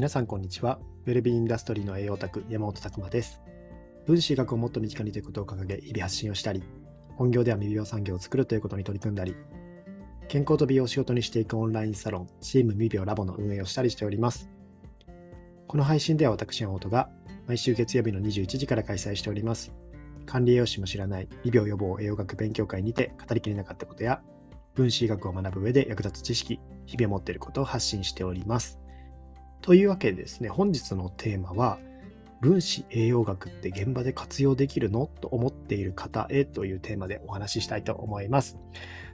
皆さんこんにちは。ウェルビーインダストリーの栄養オタク山本拓馬です。分子医学をもっと身近にということを掲げ、日々発信をしたり、本業では未病産業を作るということに取り組んだり、健康と美容を仕事にしていくオンラインサロン、チーム未病ラボの運営をしたりしております。この配信では私山本が毎週月曜日の21時から開催しております。管理栄養士も知らない未病予防栄養学勉強会にて語りきれなかったことや、分子医学を学ぶ上で役立つ知識、日々持っていることを発信しております。というわけでですね、本日のテーマは、分子栄養学って現場で活用できるのと思っている方へというテーマでお話ししたいと思います。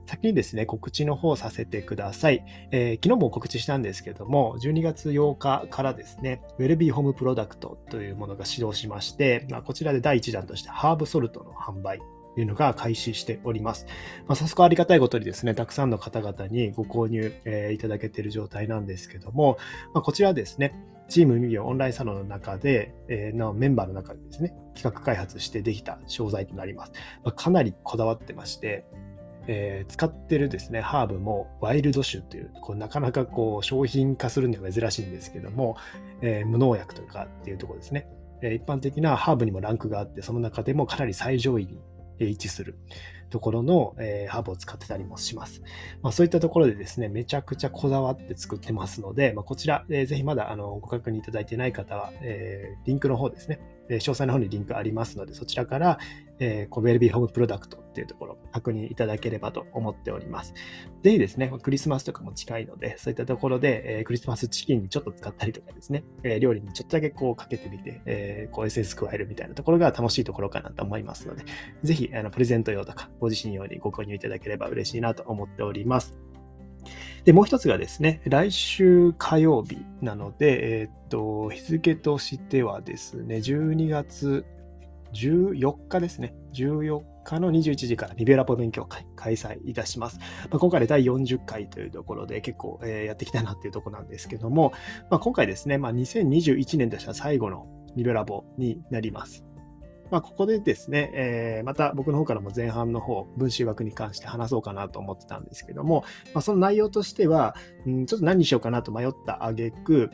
先にですね、告知の方させてください。えー、昨日も告知したんですけども、12月8日からですね、ウェルビーホームプロダクトというものが始動しまして、まあ、こちらで第1弾としてハーブソルトの販売いうのが開始しております。まあ、早速ありがたいことにですね、たくさんの方々にご購入、えー、いただけている状態なんですけども、まあ、こちらですね、チームミリオンラインサロンの中で、えー、のメンバーの中でですね、企画開発してできた商材となります。まあ、かなりこだわってまして、えー、使ってるですね、ハーブもワイルド種という、こうなかなかこう商品化するには珍しいんですけども、えー、無農薬とかっていうところですね。一般的なハーブにもランクがあって、その中でもかなり最上位に位置するところの、えー、ハーブを使ってたりもします。まあ、そういったところでですね、めちゃくちゃこだわって作ってますので、まあ、こちら、えー、ぜひまだあのご確認いただいてない方は、えー、リンクの方ですね、詳細の方にリンクありますので、そちらから、えー、コベルビーホームプロダクトっていうところ確認いただければと思っております。ぜひですね、クリスマスとかも近いので、そういったところで、えー、クリスマスチキンにちょっと使ったりとかですね、えー、料理にちょっとだけこうかけてみて、えー、こうエッセンス加えるみたいなところが楽しいところかなと思いますので、ぜひあのプレゼント用とかご自身用にご購入いただければ嬉しいなと思っております。で、もう一つがですね、来週火曜日なので、えー、っと、日付としてはですね、12月14日ですね。14日の21時からリベラポ勉強会開催いたします。まあ、今回で第40回というところで結構、え、やってきたなっていうところなんですけども、まあ、今回ですね、まあ、2021年としては最後のリベラボになります。まあ、ここでですね、えー、また僕の方からも前半の方、分子学に関して話そうかなと思ってたんですけども、まあ、その内容としては、うん、ちょっと何にしようかなと迷った挙句、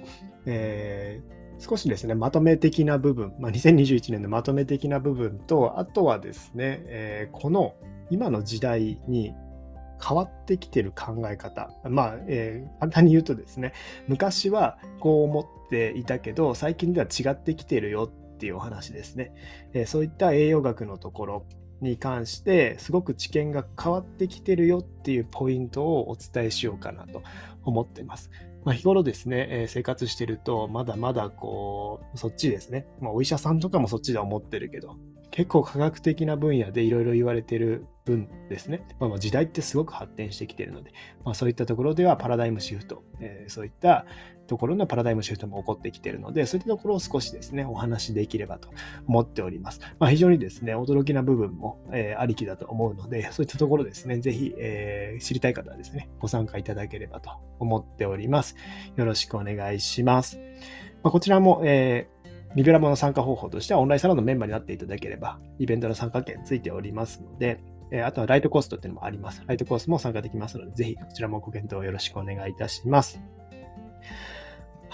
えー少しですね、まとめ的な部分、まあ、2021年のまとめ的な部分と、あとはですね、えー、この今の時代に変わってきてる考え方。まあ、えー、簡単に言うとですね、昔はこう思っていたけど、最近では違ってきてるよっていうお話ですね。えー、そういった栄養学のところに関して、すごく知見が変わってきてるよっていうポイントをお伝えしようかなと思ってます。まあ、日頃ですね、えー、生活してると、まだまだこう、そっちですね。まあ、お医者さんとかもそっちで思ってるけど、結構科学的な分野でいろいろ言われてる分ですね。まあ、時代ってすごく発展してきてるので、まあ、そういったところではパラダイムシフト、えー、そういったところのパラダイムシフトも起こってきているので、そういったところを少しですね、お話しできればと思っております。まあ、非常にですね、驚きな部分も、えー、ありきだと思うので、そういったところですね、ぜひ、えー、知りたい方はですね、ご参加いただければと思っております。よろしくお願いします。まあ、こちらも、えーリベラボの参加方法としてはオンラインサロンのメンバーになっていただければ、イベントの参加券ついておりますので、えあとはライトコーストっていうのもあります。ライトコースも参加できますので、ぜひこちらもご検討よろしくお願いいたします。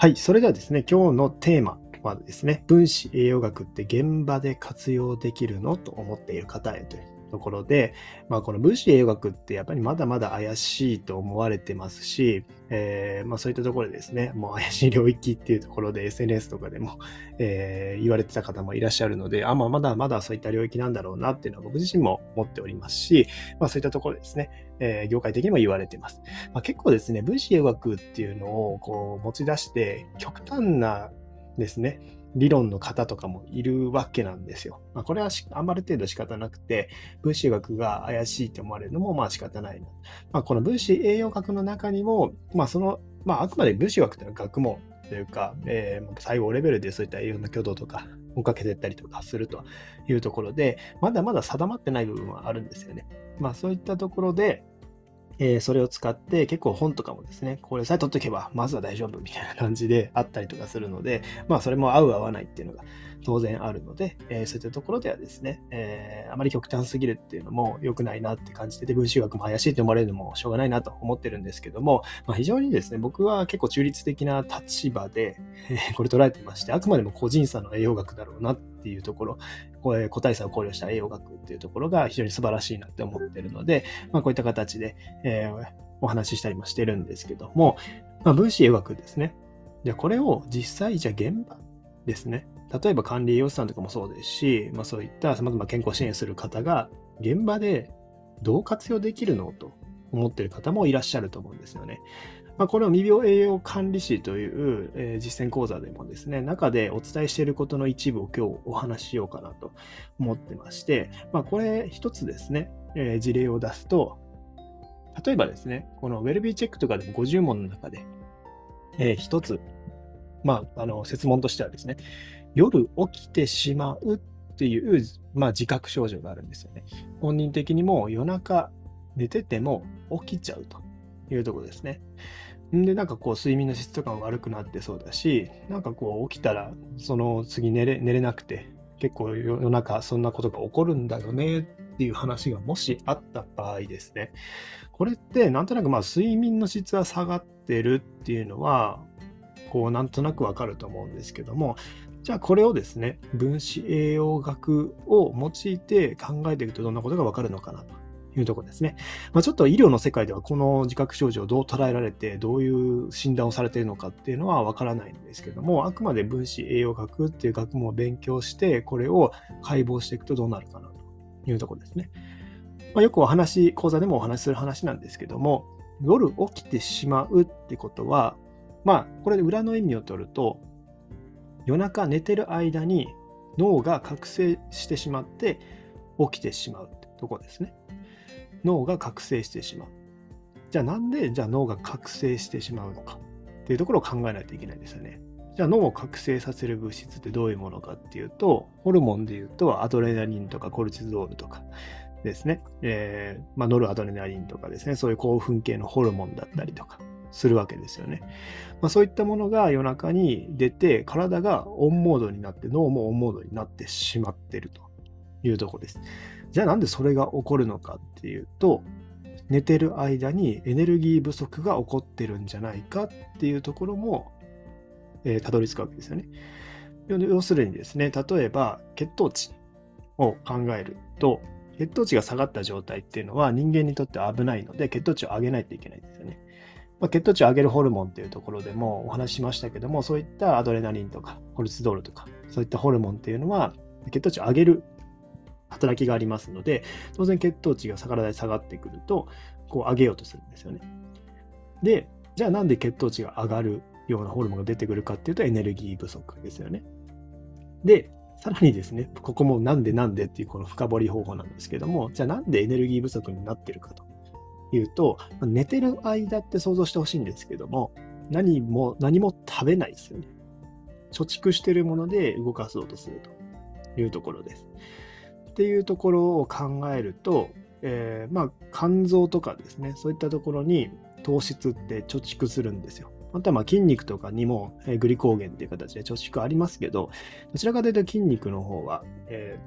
はい、それではですね、今日のテーマはですね、分子栄養学って現場で活用できるのと思っている方へというところで、まあ、この分子栄養学ってやっぱりまだまだ怪しいと思われてますし、えー、まあ、そういったところでですね、もう怪しい領域っていうところで SNS とかでも、えー、言われてた方もいらっしゃるので、あ、まあ、まだまだそういった領域なんだろうなっていうのは僕自身も思っておりますし、まあ、そういったところですね、えー、業界的にも言われてます。まあ、結構ですね、分子栄養学っていうのをこう持ち出して、極端なですね、理論の方とかもいるわけなんですよ。まあ、これはあまる程度仕方なくて、分子学が怪しいと思われるのもまあ仕方ないな。まあ、この分子栄養学の中にも、まあ、その、まあ、あくまで分子学というのは学問というか、えー、細胞レベルでそういった栄養の挙動とか追っかけていったりとかするというところで、まだまだ定まってない部分はあるんですよね。まあそういったところで、えー、それを使って結構本とかもですね、これさえ取っとけばまずは大丈夫みたいな感じであったりとかするので、まあそれも合う合わないっていうのが当然あるので、えー、そういったところではですね、えー、あまり極端すぎるっていうのも良くないなって感じてて、分子学も怪しいと思われるのもしょうがないなと思ってるんですけども、まあ、非常にですね、僕は結構中立的な立場で、えー、これ捉えてまして、あくまでも個人差の栄養学だろうなっていうところ、これ個体差を考慮した栄養学っていうところが非常に素晴らしいなって思ってるので、まあ、こういった形で、えー、お話ししたりもしてるんですけども、まあ、分子栄養学ですね。じゃこれを実際、じゃあ現場ですね。例えば管理栄養士さんとかもそうですし、まあ、そういった様々健康支援する方が現場でどう活用できるのと思っている方もいらっしゃると思うんですよね。まあ、これを未病栄養管理士という、えー、実践講座でもですね、中でお伝えしていることの一部を今日お話ししようかなと思ってまして、まあ、これ一つですね、えー、事例を出すと、例えばですね、このウェルビーチェックとかでも50問の中で、えー、一つ、まあ、あの、説問としてはですね、夜起きてしまうっていう、まあ、自覚症状があるんですよね。本人的にも夜中寝てても起きちゃうというところですね。で、なんかこう、睡眠の質とかも悪くなってそうだし、なんかこう、起きたら、その次寝れ寝れなくて、結構夜中そんなことが起こるんだよねっていう話がもしあった場合ですね。これってなんとなくまあ睡眠の質は下がってるっていうのは、こうなんとなくわかると思うんですけども、じゃあこれをですね、分子栄養学を用いて考えていくとどんなことがわかるのかなというところですね。まあ、ちょっと医療の世界ではこの自覚症状をどう捉えられて、どういう診断をされているのかっていうのはわからないんですけども、あくまで分子栄養学っていう学問を勉強して、これを解剖していくとどうなるかなというところですね。まあ、よくお話、講座でもお話しする話なんですけども、夜起きてしまうってことは、まあ、これで裏の意味を取ると、夜中寝てる間に脳が覚醒してしまって起きてしまうってとこですね。脳が覚醒してしまう。じゃあなんでじゃあ脳が覚醒してしまうのかっていうところを考えないといけないですよね。じゃあ脳を覚醒させる物質ってどういうものかっていうと、ホルモンで言うとアドレナリンとかコルチゾールとかですね、えー、まあ、ノルアドレナリンとかですね、そういう興奮系のホルモンだったりとかするわけですよね。まあ、そういったものが夜中に出て、体がオンモードになって、脳もオンモードになってしまってるというとこです。じゃあなんでそれが起こるのかっていうと、寝てる間にエネルギー不足が起こってるんじゃないかっていうところも、えー、たどり着くわけですよね。要するにですね、例えば血糖値を考えると、血糖値が下がった状態っていうのは人間にとって危ないので、血糖値を上げないといけないんですよね。まあ、血糖値を上げるホルモンっていうところでもお話ししましたけども、そういったアドレナリンとかコルチゾールとか、そういったホルモンっていうのは血糖値を上げる働きがありますので、当然血糖値が体で下がってくると、こう上げようとするんですよね。で、じゃあなんで血糖値が上がるようなホルモンが出てくるかっていうとエネルギー不足ですよね。で、さらにですね、ここもなんでなんでっていうこの深掘り方法なんですけども、じゃあなんでエネルギー不足になってるかというと、寝てる間って想像してほしいんですけども、何も、何も食べないですよね。貯蓄してるもので動かそうとするというところです。っていうところを考えると、えー、まあ肝臓とかですね、そういったところに糖質って貯蓄するんですよ。またま筋肉とかにも、え、グリコーゲンっていう形で貯蓄ありますけど、どちらかというと筋肉の方は、え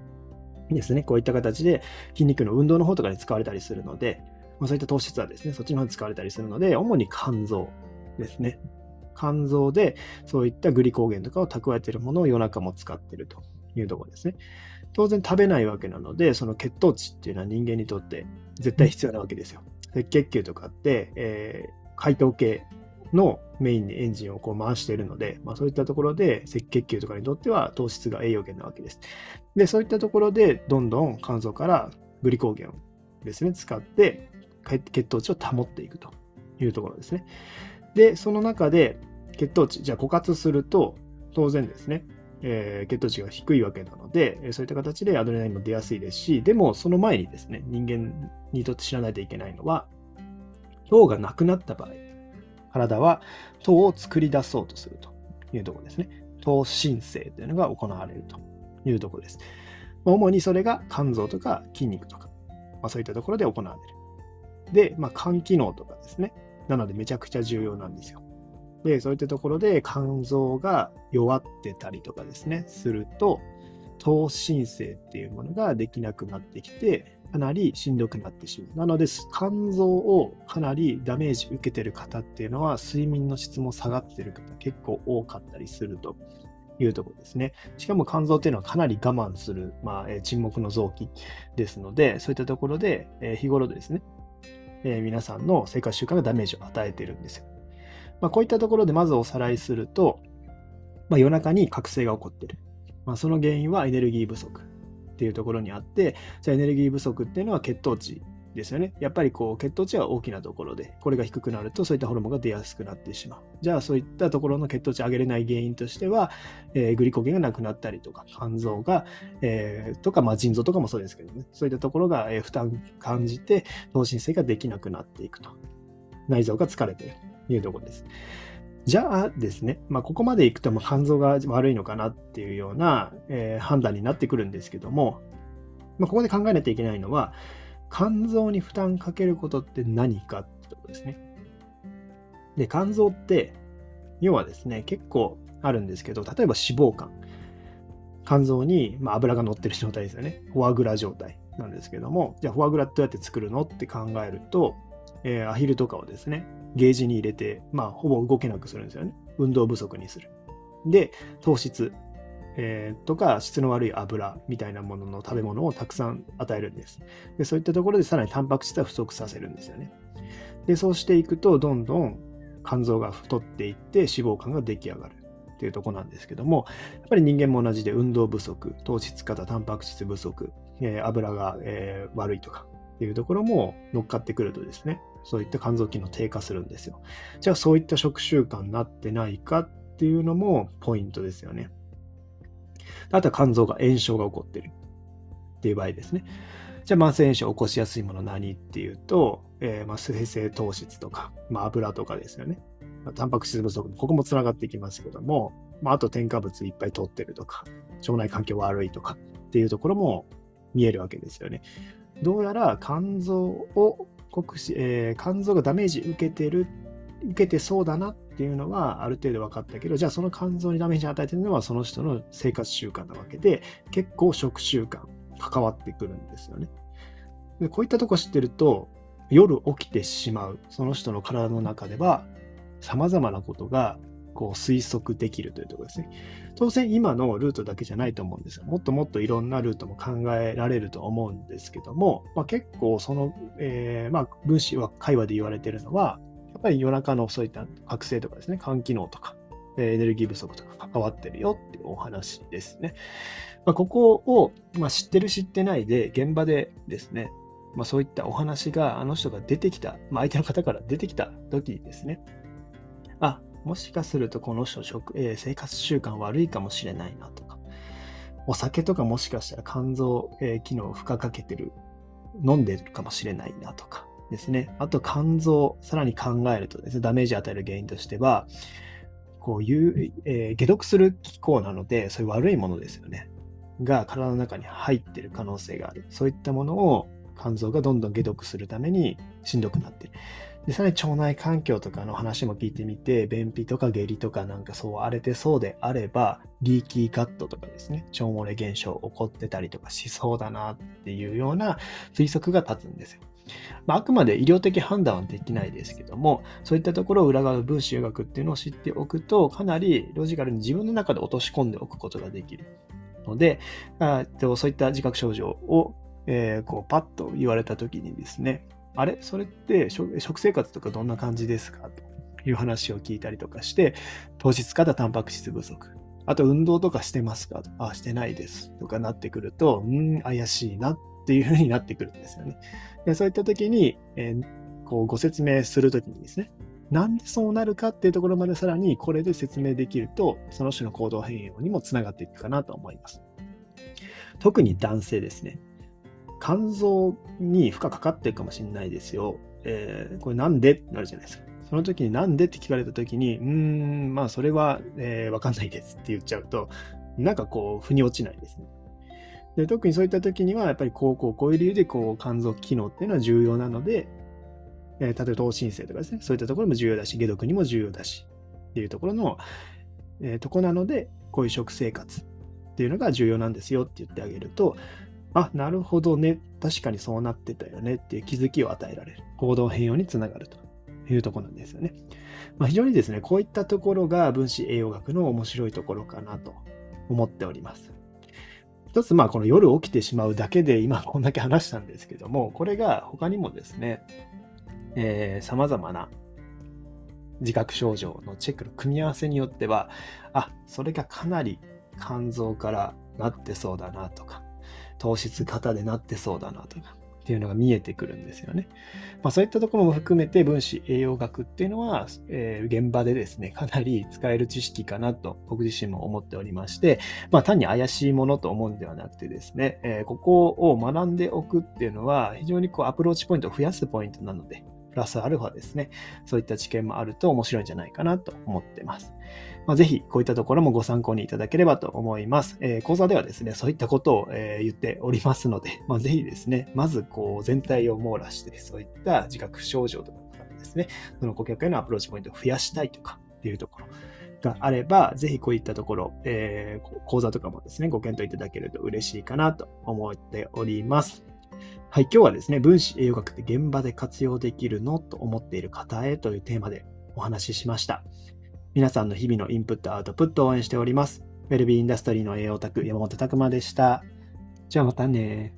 ー、ですね、こういった形で筋肉の運動の方とかに使われたりするので、まあ、そういった糖質はですね、そっちの方に使われたりするので、主に肝臓ですね。肝臓でそういったグリコーゲンとかを蓄えているものを夜中も使っているというところですね。当然食べないわけなので、その血糖値っていうのは人間にとって絶対必要なわけですよ。赤血球とかって、えー、解糖系のメインにエンジンをこう回しているので、まあ、そういったところで赤血球とかにとっては糖質が栄養源なわけです。で、そういったところでどんどん肝臓からグリコーゲンをですね、使って血糖値を保っていくというところですね。で、その中で血糖値、じゃあ枯渇すると当然ですね、えー、血糖値が低いわけなので、そういった形でアドレナリンも出やすいですし、でもその前にですね、人間にとって知らないといけないのは、糖がなくなった場合、体は糖を作り出そうとするというところですね。糖申請というのが行われるというところです。主にそれが肝臓とか筋肉とか、まあ、そういったところで行われる。で、まあ、肝機能とかですね。なのでめちゃくちゃ重要なんですよ。で、そういったところで肝臓が弱ってたりとかですね、すると、糖申請っていうものができなくなってきて、かなりしんどくなってしまう。なので、肝臓をかなりダメージ受けてる方っていうのは、睡眠の質も下がってる方結構多かったりするというところですね。しかも肝臓っていうのはかなり我慢する、まあ、え沈黙の臓器ですので、そういったところで、え日頃ですね、え皆さんの生活習慣がダメージを与えてるんですよ。まあ、こういったところでまずおさらいすると、まあ、夜中に覚醒が起こってる。まあ、その原因はエネルギー不足っていうところにあって、じゃあエネルギー不足っていうのは血糖値ですよね。やっぱりこう血糖値は大きなところで、これが低くなるとそういったホルモンが出やすくなってしまう。じゃあそういったところの血糖値上げれない原因としては、えー、グリコゲンがなくなったりとか、肝臓が、えー、とか、まあ、腎臓とかもそうですけどね、そういったところが、えー、負担感じて、脳神経ができなくなっていくと。内臓が疲れているというところです。じゃあですね、まあ、ここまでいくとも肝臓が悪いのかなっていうような、えー、判断になってくるんですけども、まあ、ここで考えないといけないのは、肝臓に負担かけることって何かってことですね。で、肝臓って、要はですね、結構あるんですけど、例えば脂肪肝。肝臓に、まあ、油が乗ってる状態ですよね。フォアグラ状態なんですけども、じゃあフォアグラってどうやって作るのって考えると、えー、アヒルとかをですね、ゲージに入れて、まあ、ほぼ動けなくするんですよね。運動不足にする。で、糖質、えー、とか質の悪い油みたいなものの食べ物をたくさん与えるんです。でそういったところでさらにタンパク質は不足させるんですよね。でそうしていくとどんどん肝臓が太っていって脂肪肝が出来上がるっていうとこなんですけどもやっぱり人間も同じで運動不足糖質過多タンパク質不足、えー、油が、えー、悪いとかっていうところも乗っかってくるとですねそういった肝臓機能低下するんですよ。じゃあそういった食習慣になってないかっていうのもポイントですよね。あとは肝臓が炎症が起こってるっていう場合ですね。じゃあ慢性炎症を起こしやすいもの何っていうと、えー、まあ水性糖質とか、まあ、油とかですよね。まあ、タンパク質不足、ここもつながっていきますけども、まあ、あと添加物いっぱい取ってるとか、腸内環境悪いとかっていうところも見えるわけですよね。どうやら肝臓を国し、えー、肝臓がダメージ受けてる、受けてそうだなっっていうのはある程度分かったけど、じゃあその肝臓にダメージを与えてるのはその人の生活習慣なわけで、結構食習慣関わってくるんですよね。でこういったとこ知ってると、夜起きてしまう、その人の体の中では、様々なことがこう推測できるというところですね。当然今のルートだけじゃないと思うんですよ。もっともっといろんなルートも考えられると思うんですけども、まあ、結構その、えー、まあ、分子は会話で言われてるのは、ぱり夜中のそういった覚醒とかですね、肝機能とか、エネルギー不足とか関わってるよっていうお話ですね。まあ、ここを、まあ、知ってる知ってないで現場でですね、まあ、そういったお話があの人が出てきた、まあ、相手の方から出てきた時ですね、あ、もしかするとこの人食、えー、生活習慣悪いかもしれないなとか、お酒とかもしかしたら肝臓、えー、機能を負荷かけてる、飲んでるかもしれないなとかですね。あと肝臓、さらに考えるとですね、ダメージを与える原因としては、こういう、えー、解毒する機構なので、そういう悪いものですよね。が体の中に入ってる可能性がある。そういったものを肝臓がどんどん解毒するためにしんどくなってる。で、さらに腸内環境とかの話も聞いてみて、便秘とか下痢とかなんかそう荒れてそうであれば、リーキーカットとかですね、腸漏れ現象起こってたりとかしそうだなっていうような推測が立つんですよ。まあ、あくまで医療的判断はできないですけども、そういったところを裏側の分子学っていうのを知っておくと、かなりロジカルに自分の中で落とし込んでおくことができるので、あそういった自覚症状を、えー、こうパッと言われた時にですね、あれ？それって食生活とかどんな感じですか？という話を聞いたりとかして、糖質過多タンパク質不足。あと運動とかしてますか？あ、してないです。とかなってくると、うん、怪しいなっていうふうになってくるんですよね。でそういった時に、えー、こうご説明するときにですね、なんでそうなるかっていうところまでさらにこれで説明できると、その人の行動変容にもつながっていくかなと思います。特に男性ですね。肝臓に負荷かかってるかもしれないですよ。えー、これなんでってなるじゃないですか。その時になんでって聞かれた時に、うーん、まあそれは、えー、わかんないですって言っちゃうと、なんかこう、腑に落ちないですね。で特にそういった時には、やっぱりこうこうこういう理由でこう肝臓機能っていうのは重要なので、えー、例えば糖申請とかですね、そういったところも重要だし、解毒にも重要だし、っていうところの、えー、とこなので、こういう食生活っていうのが重要なんですよって言ってあげると、あ、なるほどね。確かにそうなってたよねっていう気づきを与えられる。行動変容につながるというとこなんですよね。まあ、非常にですね、こういったところが分子栄養学の面白いところかなと思っております。一つ、まあ、この夜起きてしまうだけで今こんだけ話したんですけども、これが他にもですね、さまざまな自覚症状のチェックの組み合わせによっては、あ、それがかなり肝臓からなってそうだなとか、糖質型でなってそうだなとか、っていうのが見えてくるんですよね。まあ、そういったところも含めて分子栄養学っていうのは、えー、現場でですね、かなり使える知識かなと僕自身も思っておりまして、まあ、単に怪しいものと思うんではなくてですね、えー、ここを学んでおくっていうのは非常にこうアプローチポイントを増やすポイントなので、プラスアルファですね、そういった知見もあると面白いんじゃないかなと思ってます。まあ、ぜひ、こういったところもご参考にいただければと思います。えー、講座ではですね、そういったことを、えー、言っておりますので、まあ、ぜひですね、まずこう全体を網羅して、そういった自覚症状とかですね、その顧客へのアプローチポイントを増やしたいとかっていうところがあれば、ぜひこういったところ、えー、講座とかもですね、ご検討いただけると嬉しいかなと思っております。はい、今日はですね、分子栄養学って現場で活用できるのと思っている方へというテーマでお話ししました。皆さんの日々のインプット、アウトプットを応援しております。ウェルビーインダストリーの栄養卓、山本拓馬でした。じゃあまたね